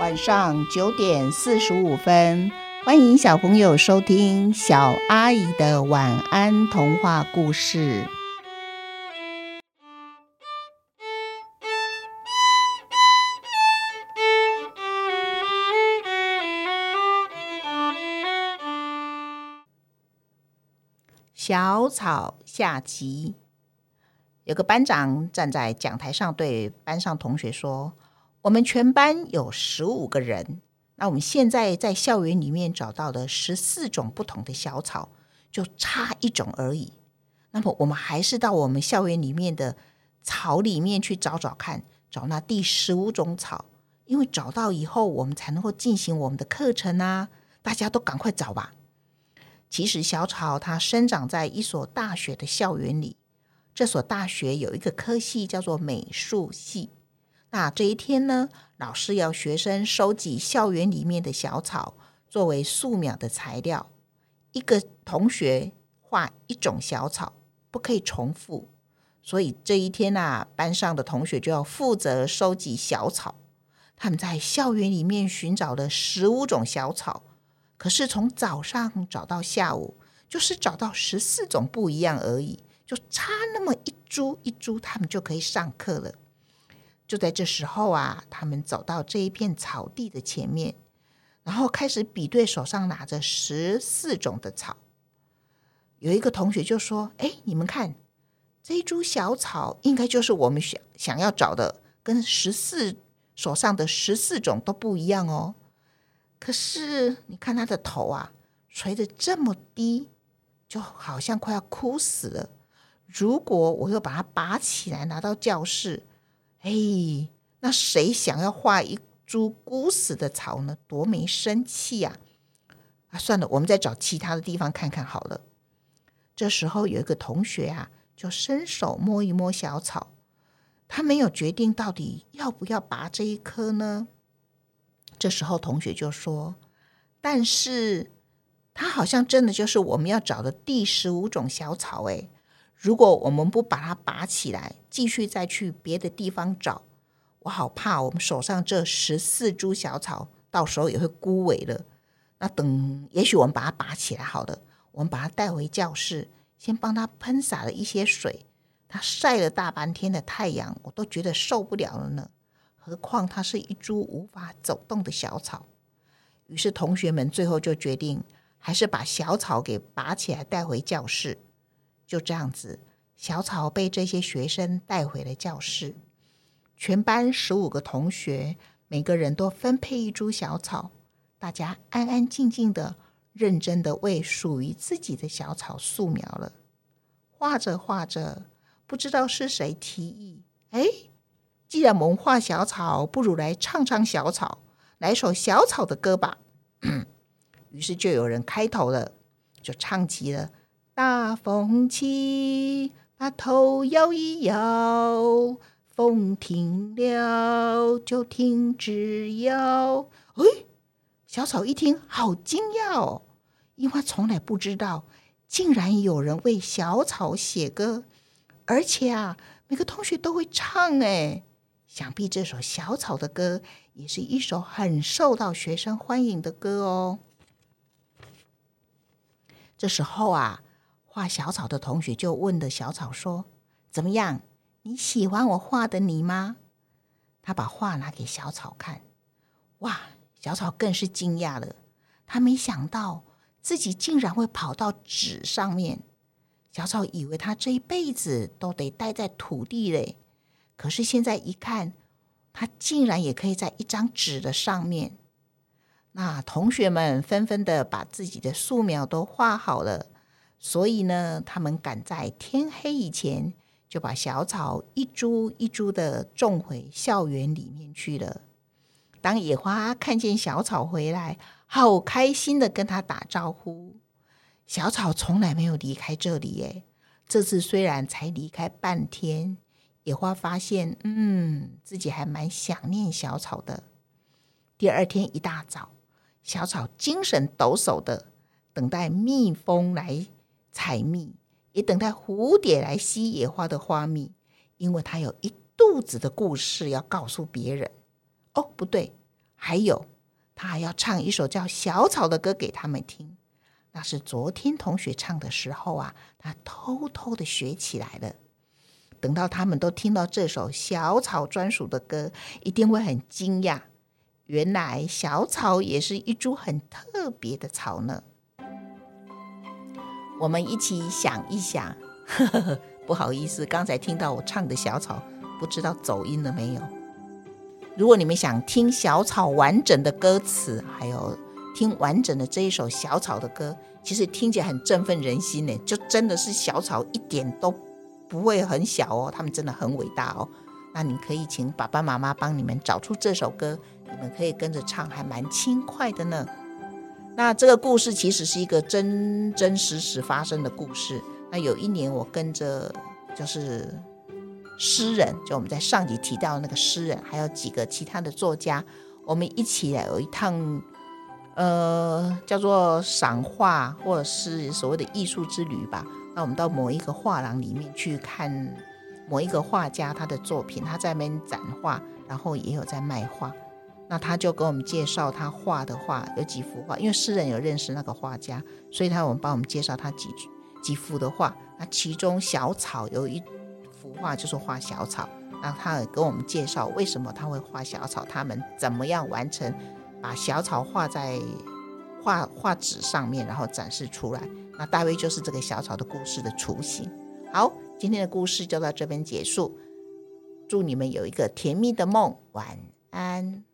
晚上九点四十五分，欢迎小朋友收听小阿姨的晚安童话故事。小草下棋，有个班长站在讲台上，对班上同学说。我们全班有十五个人，那我们现在在校园里面找到的十四种不同的小草，就差一种而已。那么我们还是到我们校园里面的草里面去找找看，找那第十五种草，因为找到以后，我们才能够进行我们的课程啊！大家都赶快找吧。其实小草它生长在一所大学的校园里，这所大学有一个科系叫做美术系。那这一天呢，老师要学生收集校园里面的小草，作为素描的材料。一个同学画一种小草，不可以重复。所以这一天啊，班上的同学就要负责收集小草。他们在校园里面寻找了十五种小草，可是从早上找到下午，就是找到十四种不一样而已，就差那么一株一株，他们就可以上课了。就在这时候啊，他们走到这一片草地的前面，然后开始比对手上拿着十四种的草。有一个同学就说：“哎，你们看，这一株小草应该就是我们想想要找的，跟十四手上的十四种都不一样哦。可是你看它的头啊，垂的这么低，就好像快要枯死了。如果我又把它拔起来拿到教室。”哎，那谁想要画一株枯死的草呢？多没生气呀！啊，算了，我们再找其他的地方看看好了。这时候有一个同学啊，就伸手摸一摸小草，他没有决定到底要不要拔这一颗呢。这时候同学就说：“但是，它好像真的就是我们要找的第十五种小草。”哎。如果我们不把它拔起来，继续再去别的地方找，我好怕我们手上这十四株小草到时候也会枯萎了。那等，也许我们把它拔起来好了，我们把它带回教室，先帮它喷洒了一些水。它晒了大半天的太阳，我都觉得受不了了呢。何况它是一株无法走动的小草。于是同学们最后就决定，还是把小草给拔起来带回教室。就这样子，小草被这些学生带回了教室。全班十五个同学，每个人都分配一株小草，大家安安静静的、认真的为属于自己的小草素描了。画着画着，不知道是谁提议：“哎，既然我们画小草，不如来唱唱小草，来首小草的歌吧。”于是就有人开头了，就唱起了。大风起，把头摇一摇，风停了就停止摇。哎，小草一听，好惊讶哦，因为从来不知道，竟然有人为小草写歌，而且啊，每个同学都会唱。哎，想必这首小草的歌，也是一首很受到学生欢迎的歌哦。这时候啊。画小草的同学就问的小草说：“怎么样？你喜欢我画的你吗？”他把画拿给小草看，哇！小草更是惊讶了。他没想到自己竟然会跑到纸上面。小草以为他这一辈子都得待在土地嘞，可是现在一看，他竟然也可以在一张纸的上面。那同学们纷纷的把自己的素描都画好了。所以呢，他们赶在天黑以前就把小草一株一株的种回校园里面去了。当野花看见小草回来，好开心的跟他打招呼。小草从来没有离开这里，耶。这次虽然才离开半天，野花发现，嗯，自己还蛮想念小草的。第二天一大早，小草精神抖擞的等待蜜蜂来。采蜜，也等待蝴蝶来吸野花的花蜜，因为他有一肚子的故事要告诉别人。哦，不对，还有他还要唱一首叫《小草》的歌给他们听。那是昨天同学唱的时候啊，他偷偷的学起来了。等到他们都听到这首小草专属的歌，一定会很惊讶。原来小草也是一株很特别的草呢。我们一起想一想。不好意思，刚才听到我唱的小草，不知道走音了没有？如果你们想听小草完整的歌词，还有听完整的这一首小草的歌，其实听起来很振奋人心呢。就真的是小草一点都不会很小哦，他们真的很伟大哦。那你可以请爸爸妈妈帮你们找出这首歌，你们可以跟着唱，还蛮轻快的呢。那这个故事其实是一个真真实实发生的故事。那有一年，我跟着就是诗人，就我们在上集提到那个诗人，还有几个其他的作家，我们一起来有一趟，呃，叫做赏画或者是所谓的艺术之旅吧。那我们到某一个画廊里面去看某一个画家他的作品，他在那边展画，然后也有在卖画。那他就给我们介绍他画的画有几幅画，因为诗人有认识那个画家，所以他我们帮我们介绍他几。几幅的画，那其中小草有一幅画就是画小草，那他也跟我们介绍为什么他会画小草，他们怎么样完成把小草画在画画纸上面，然后展示出来。那大约就是这个小草的故事的雏形。好，今天的故事就到这边结束，祝你们有一个甜蜜的梦，晚安。